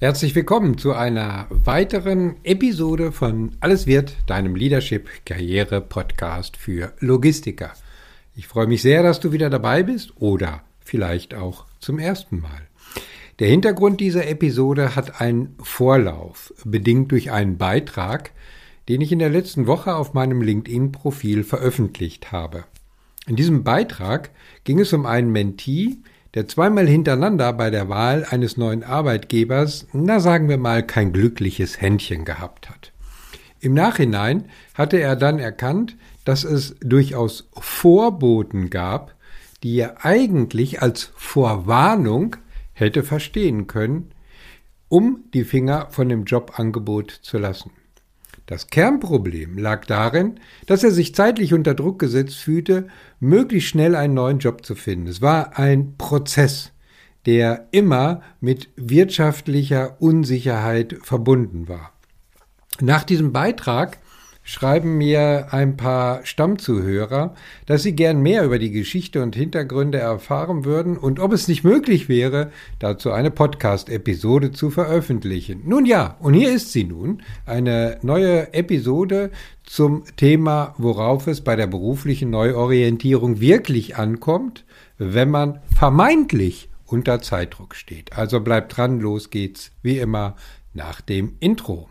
Herzlich willkommen zu einer weiteren Episode von Alles wird, deinem Leadership Karriere Podcast für Logistiker. Ich freue mich sehr, dass du wieder dabei bist oder vielleicht auch zum ersten Mal. Der Hintergrund dieser Episode hat einen Vorlauf, bedingt durch einen Beitrag, den ich in der letzten Woche auf meinem LinkedIn-Profil veröffentlicht habe. In diesem Beitrag ging es um einen Mentee, der zweimal hintereinander bei der Wahl eines neuen Arbeitgebers, na sagen wir mal, kein glückliches Händchen gehabt hat. Im Nachhinein hatte er dann erkannt, dass es durchaus Vorboten gab, die er eigentlich als Vorwarnung hätte verstehen können, um die Finger von dem Jobangebot zu lassen. Das Kernproblem lag darin, dass er sich zeitlich unter Druck gesetzt fühlte, möglichst schnell einen neuen Job zu finden. Es war ein Prozess, der immer mit wirtschaftlicher Unsicherheit verbunden war. Nach diesem Beitrag schreiben mir ein paar Stammzuhörer, dass sie gern mehr über die Geschichte und Hintergründe erfahren würden und ob es nicht möglich wäre, dazu eine Podcast-Episode zu veröffentlichen. Nun ja, und hier ist sie nun, eine neue Episode zum Thema, worauf es bei der beruflichen Neuorientierung wirklich ankommt, wenn man vermeintlich unter Zeitdruck steht. Also bleibt dran, los geht's, wie immer, nach dem Intro.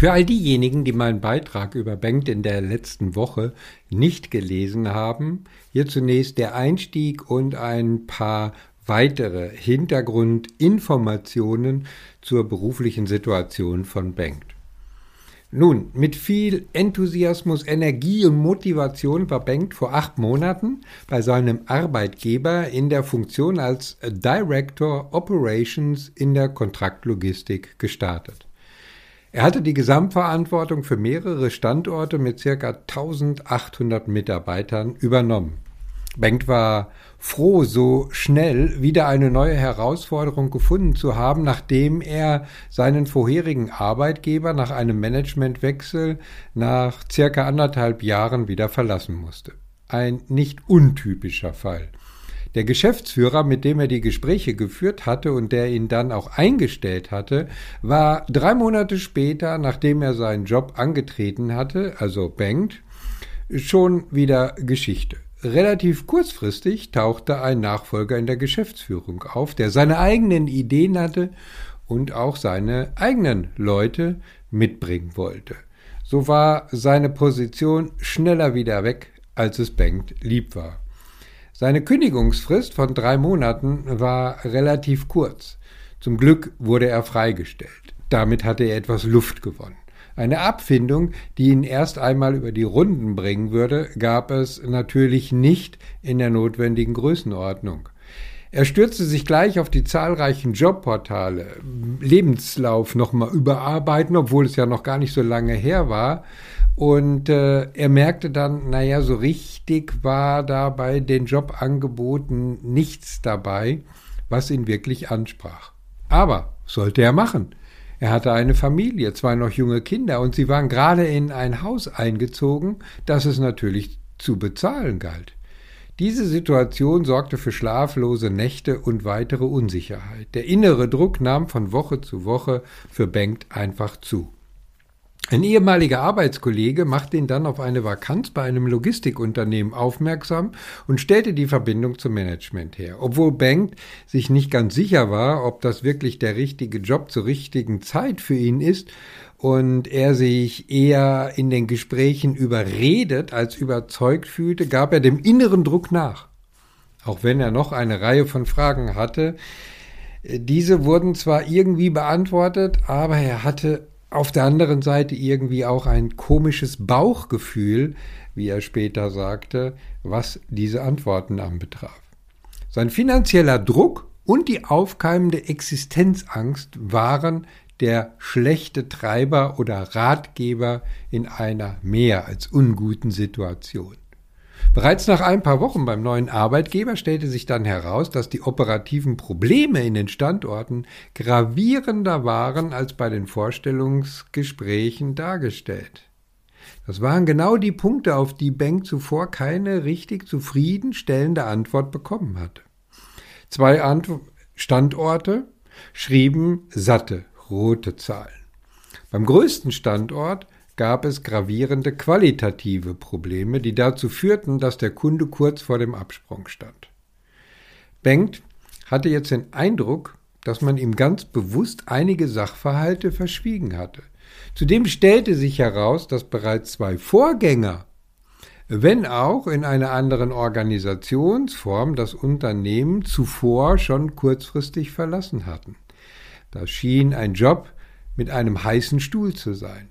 Für all diejenigen, die meinen Beitrag über Bengt in der letzten Woche nicht gelesen haben, hier zunächst der Einstieg und ein paar weitere Hintergrundinformationen zur beruflichen Situation von Bengt. Nun, mit viel Enthusiasmus, Energie und Motivation war Bengt vor acht Monaten bei seinem Arbeitgeber in der Funktion als Director Operations in der Kontraktlogistik gestartet. Er hatte die Gesamtverantwortung für mehrere Standorte mit circa 1800 Mitarbeitern übernommen. Bengt war froh, so schnell wieder eine neue Herausforderung gefunden zu haben, nachdem er seinen vorherigen Arbeitgeber nach einem Managementwechsel nach circa anderthalb Jahren wieder verlassen musste. Ein nicht untypischer Fall. Der Geschäftsführer, mit dem er die Gespräche geführt hatte und der ihn dann auch eingestellt hatte, war drei Monate später, nachdem er seinen Job angetreten hatte, also Bengt, schon wieder Geschichte. Relativ kurzfristig tauchte ein Nachfolger in der Geschäftsführung auf, der seine eigenen Ideen hatte und auch seine eigenen Leute mitbringen wollte. So war seine Position schneller wieder weg, als es Bengt lieb war. Seine Kündigungsfrist von drei Monaten war relativ kurz. Zum Glück wurde er freigestellt. Damit hatte er etwas Luft gewonnen. Eine Abfindung, die ihn erst einmal über die Runden bringen würde, gab es natürlich nicht in der notwendigen Größenordnung. Er stürzte sich gleich auf die zahlreichen Jobportale, Lebenslauf nochmal überarbeiten, obwohl es ja noch gar nicht so lange her war, und äh, er merkte dann, naja, so richtig war da bei den Jobangeboten nichts dabei, was ihn wirklich ansprach. Aber sollte er machen. Er hatte eine Familie, zwei noch junge Kinder, und sie waren gerade in ein Haus eingezogen, das es natürlich zu bezahlen galt. Diese Situation sorgte für schlaflose Nächte und weitere Unsicherheit. Der innere Druck nahm von Woche zu Woche für Bengt einfach zu. Ein ehemaliger Arbeitskollege machte ihn dann auf eine Vakanz bei einem Logistikunternehmen aufmerksam und stellte die Verbindung zum Management her. Obwohl Bengt sich nicht ganz sicher war, ob das wirklich der richtige Job zur richtigen Zeit für ihn ist und er sich eher in den Gesprächen überredet als überzeugt fühlte, gab er dem inneren Druck nach. Auch wenn er noch eine Reihe von Fragen hatte, diese wurden zwar irgendwie beantwortet, aber er hatte auf der anderen Seite irgendwie auch ein komisches Bauchgefühl, wie er später sagte, was diese Antworten anbetraf. Sein finanzieller Druck und die aufkeimende Existenzangst waren der schlechte Treiber oder Ratgeber in einer mehr als unguten Situation. Bereits nach ein paar Wochen beim neuen Arbeitgeber stellte sich dann heraus, dass die operativen Probleme in den Standorten gravierender waren als bei den Vorstellungsgesprächen dargestellt. Das waren genau die Punkte, auf die Bank zuvor keine richtig zufriedenstellende Antwort bekommen hatte. Zwei Ant Standorte schrieben satte rote Zahlen. Beim größten Standort gab es gravierende qualitative Probleme, die dazu führten, dass der Kunde kurz vor dem Absprung stand. Bengt hatte jetzt den Eindruck, dass man ihm ganz bewusst einige Sachverhalte verschwiegen hatte. Zudem stellte sich heraus, dass bereits zwei Vorgänger, wenn auch in einer anderen Organisationsform, das Unternehmen zuvor schon kurzfristig verlassen hatten. Das schien ein Job mit einem heißen Stuhl zu sein.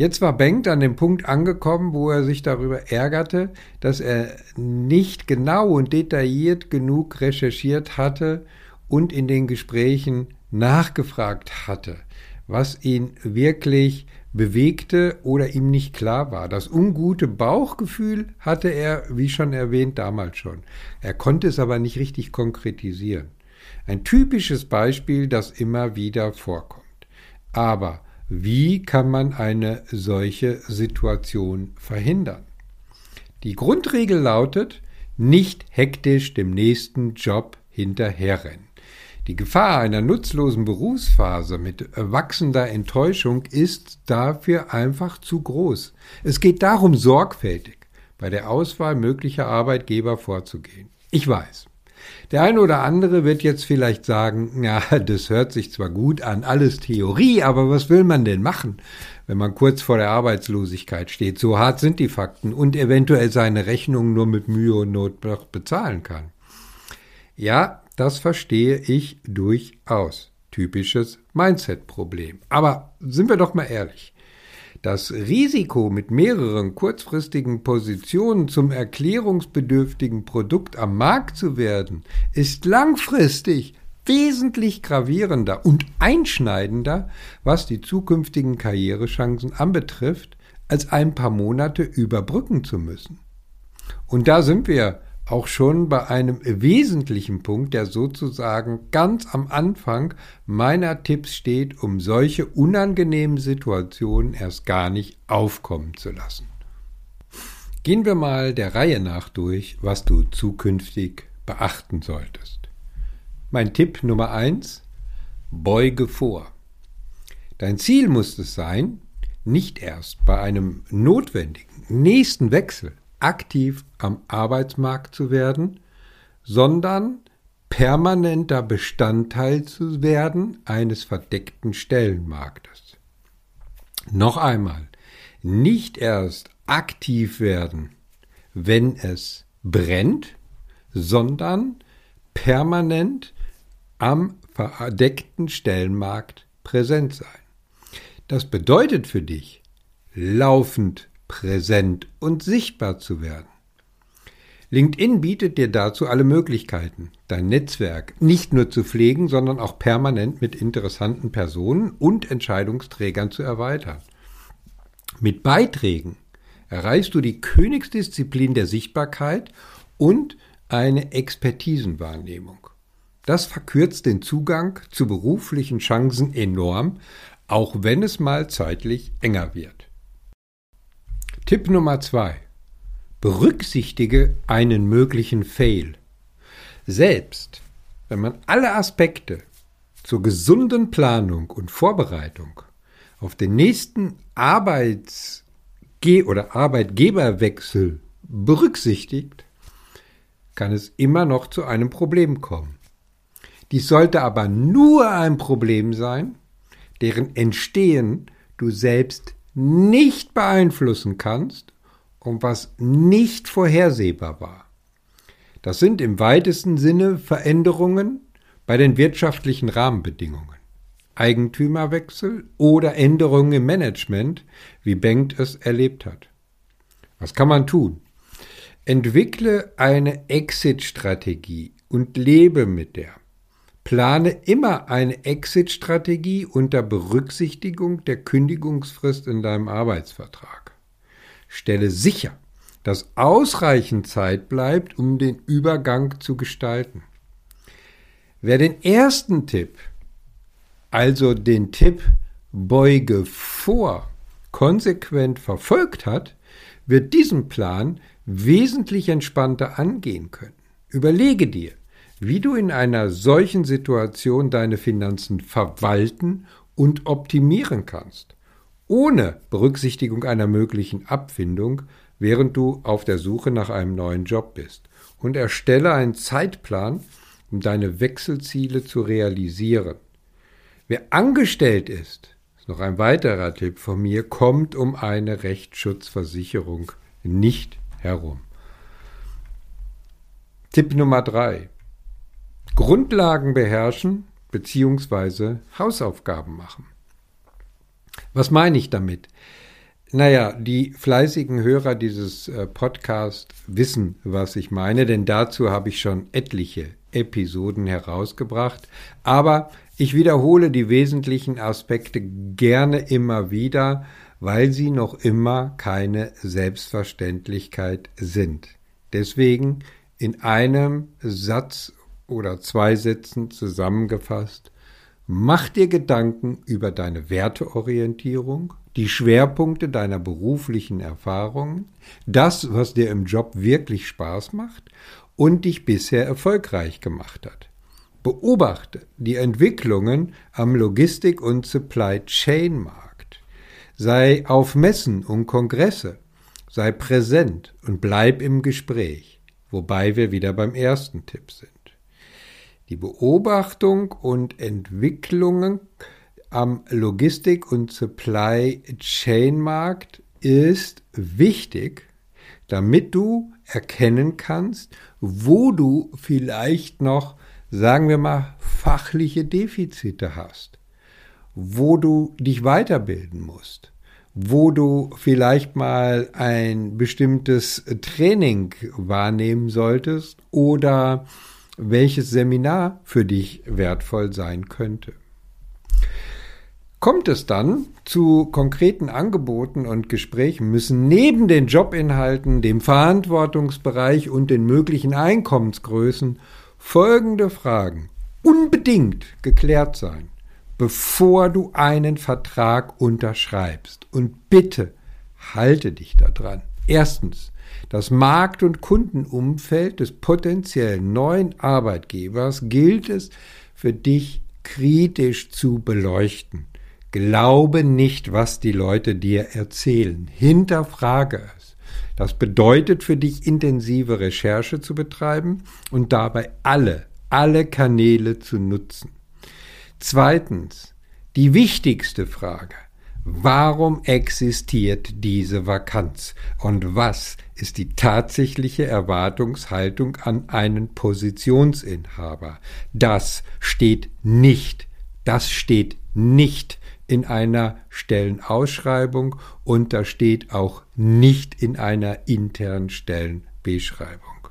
Jetzt war Bengt an dem Punkt angekommen, wo er sich darüber ärgerte, dass er nicht genau und detailliert genug recherchiert hatte und in den Gesprächen nachgefragt hatte, was ihn wirklich bewegte oder ihm nicht klar war. Das ungute Bauchgefühl hatte er, wie schon erwähnt, damals schon. Er konnte es aber nicht richtig konkretisieren. Ein typisches Beispiel, das immer wieder vorkommt. Aber wie kann man eine solche Situation verhindern? Die Grundregel lautet, nicht hektisch dem nächsten Job hinterherrennen. Die Gefahr einer nutzlosen Berufsphase mit wachsender Enttäuschung ist dafür einfach zu groß. Es geht darum, sorgfältig bei der Auswahl möglicher Arbeitgeber vorzugehen. Ich weiß, der eine oder andere wird jetzt vielleicht sagen, ja, das hört sich zwar gut an, alles Theorie, aber was will man denn machen, wenn man kurz vor der Arbeitslosigkeit steht? So hart sind die Fakten und eventuell seine Rechnungen nur mit Mühe und Not bezahlen kann. Ja, das verstehe ich durchaus. Typisches Mindset-Problem. Aber sind wir doch mal ehrlich. Das Risiko, mit mehreren kurzfristigen Positionen zum erklärungsbedürftigen Produkt am Markt zu werden, ist langfristig wesentlich gravierender und einschneidender, was die zukünftigen Karrierechancen anbetrifft, als ein paar Monate überbrücken zu müssen. Und da sind wir auch schon bei einem wesentlichen Punkt, der sozusagen ganz am Anfang meiner Tipps steht, um solche unangenehmen Situationen erst gar nicht aufkommen zu lassen. Gehen wir mal der Reihe nach durch, was du zukünftig beachten solltest. Mein Tipp Nummer eins: Beuge vor. Dein Ziel muss es sein, nicht erst bei einem notwendigen nächsten Wechsel aktiv am Arbeitsmarkt zu werden, sondern permanenter Bestandteil zu werden eines verdeckten Stellenmarktes. Noch einmal, nicht erst aktiv werden, wenn es brennt, sondern permanent am verdeckten Stellenmarkt präsent sein. Das bedeutet für dich, laufend präsent und sichtbar zu werden. LinkedIn bietet dir dazu alle Möglichkeiten, dein Netzwerk nicht nur zu pflegen, sondern auch permanent mit interessanten Personen und Entscheidungsträgern zu erweitern. Mit Beiträgen erreichst du die Königsdisziplin der Sichtbarkeit und eine Expertisenwahrnehmung. Das verkürzt den Zugang zu beruflichen Chancen enorm, auch wenn es mal zeitlich enger wird. Tipp Nummer zwei. Berücksichtige einen möglichen Fail. Selbst wenn man alle Aspekte zur gesunden Planung und Vorbereitung auf den nächsten Arbeits- oder Arbeitgeberwechsel berücksichtigt, kann es immer noch zu einem Problem kommen. Dies sollte aber nur ein Problem sein, deren Entstehen du selbst nicht beeinflussen kannst und was nicht vorhersehbar war. Das sind im weitesten Sinne Veränderungen bei den wirtschaftlichen Rahmenbedingungen. Eigentümerwechsel oder Änderungen im Management, wie Bengt es erlebt hat. Was kann man tun? Entwickle eine Exit-Strategie und lebe mit der. Plane immer eine Exit-Strategie unter Berücksichtigung der Kündigungsfrist in deinem Arbeitsvertrag. Stelle sicher, dass ausreichend Zeit bleibt, um den Übergang zu gestalten. Wer den ersten Tipp, also den Tipp Beuge vor, konsequent verfolgt hat, wird diesen Plan wesentlich entspannter angehen können. Überlege dir, wie du in einer solchen Situation deine Finanzen verwalten und optimieren kannst, ohne Berücksichtigung einer möglichen Abfindung, während du auf der Suche nach einem neuen Job bist. Und erstelle einen Zeitplan, um deine Wechselziele zu realisieren. Wer angestellt ist, ist noch ein weiterer Tipp von mir, kommt um eine Rechtsschutzversicherung nicht herum. Tipp Nummer drei: Grundlagen beherrschen bzw. Hausaufgaben machen. Was meine ich damit? Naja, die fleißigen Hörer dieses äh, Podcasts wissen, was ich meine, denn dazu habe ich schon etliche Episoden herausgebracht. Aber ich wiederhole die wesentlichen Aspekte gerne immer wieder, weil sie noch immer keine Selbstverständlichkeit sind. Deswegen in einem Satz oder zwei Sätzen zusammengefasst, mach dir Gedanken über deine Werteorientierung, die Schwerpunkte deiner beruflichen Erfahrungen, das, was dir im Job wirklich Spaß macht und dich bisher erfolgreich gemacht hat. Beobachte die Entwicklungen am Logistik- und Supply Chain Markt. Sei auf Messen und Kongresse, sei präsent und bleib im Gespräch, wobei wir wieder beim ersten Tipp sind. Die Beobachtung und Entwicklungen am Logistik- und Supply Chain Markt ist wichtig, damit du erkennen kannst, wo du vielleicht noch sagen wir mal, fachliche Defizite hast, wo du dich weiterbilden musst, wo du vielleicht mal ein bestimmtes Training wahrnehmen solltest oder welches Seminar für dich wertvoll sein könnte. Kommt es dann zu konkreten Angeboten und Gesprächen, müssen neben den Jobinhalten, dem Verantwortungsbereich und den möglichen Einkommensgrößen folgende Fragen unbedingt geklärt sein, bevor du einen Vertrag unterschreibst. Und bitte halte dich daran. Erstens, das Markt- und Kundenumfeld des potenziellen neuen Arbeitgebers gilt es für dich kritisch zu beleuchten. Glaube nicht, was die Leute dir erzählen. Hinterfrage es. Das bedeutet für dich intensive Recherche zu betreiben und dabei alle, alle Kanäle zu nutzen. Zweitens, die wichtigste Frage. Warum existiert diese Vakanz? Und was ist die tatsächliche Erwartungshaltung an einen Positionsinhaber? Das steht nicht, das steht nicht in einer Stellenausschreibung und da steht auch nicht in einer internen Stellenbeschreibung.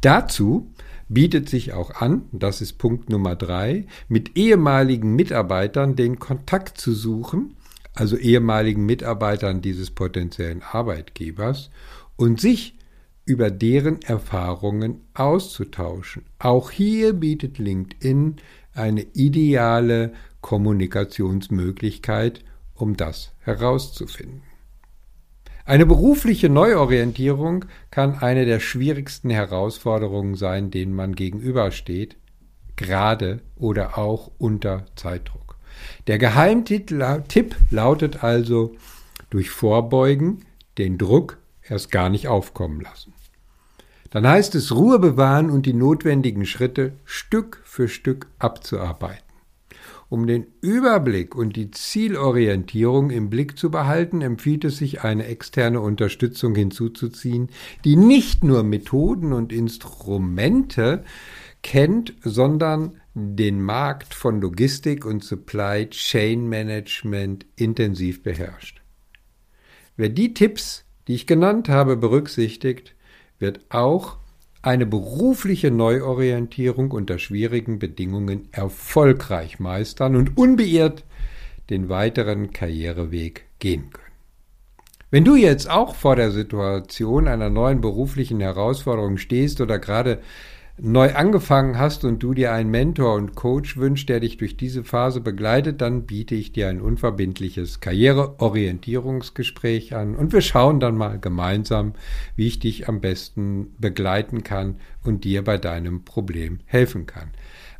Dazu bietet sich auch an, das ist Punkt Nummer drei, mit ehemaligen Mitarbeitern den Kontakt zu suchen, also ehemaligen Mitarbeitern dieses potenziellen Arbeitgebers, und sich über deren Erfahrungen auszutauschen. Auch hier bietet LinkedIn eine ideale Kommunikationsmöglichkeit, um das herauszufinden. Eine berufliche Neuorientierung kann eine der schwierigsten Herausforderungen sein, denen man gegenübersteht, gerade oder auch unter Zeitdruck. Der Geheimtipp lautet also durch Vorbeugen den Druck erst gar nicht aufkommen lassen. Dann heißt es Ruhe bewahren und die notwendigen Schritte Stück für Stück abzuarbeiten. Um den Überblick und die Zielorientierung im Blick zu behalten, empfiehlt es sich, eine externe Unterstützung hinzuzuziehen, die nicht nur Methoden und Instrumente kennt, sondern den Markt von Logistik und Supply Chain Management intensiv beherrscht. Wer die Tipps, die ich genannt habe, berücksichtigt, wird auch eine berufliche Neuorientierung unter schwierigen Bedingungen erfolgreich meistern und unbeirrt den weiteren Karriereweg gehen können. Wenn du jetzt auch vor der Situation einer neuen beruflichen Herausforderung stehst oder gerade neu angefangen hast und du dir einen Mentor und Coach wünschst, der dich durch diese Phase begleitet, dann biete ich dir ein unverbindliches Karriereorientierungsgespräch an und wir schauen dann mal gemeinsam, wie ich dich am besten begleiten kann und dir bei deinem Problem helfen kann.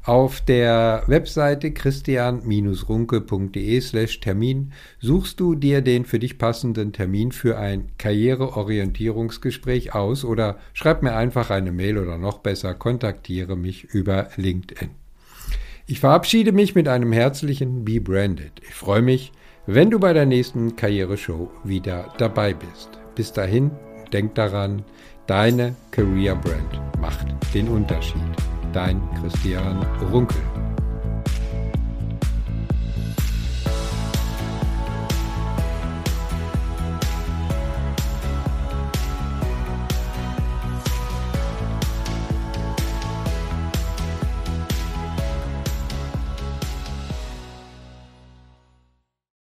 Auf der Webseite christian-runke.de slash Termin suchst du dir den für dich passenden Termin für ein Karriereorientierungsgespräch aus oder schreib mir einfach eine Mail oder noch besser, kontaktiere mich über LinkedIn. Ich verabschiede mich mit einem herzlichen Be Branded. Ich freue mich, wenn du bei der nächsten Karriereshow wieder dabei bist. Bis dahin, denk daran, deine Career Brand macht den Unterschied dein Christian Runkel.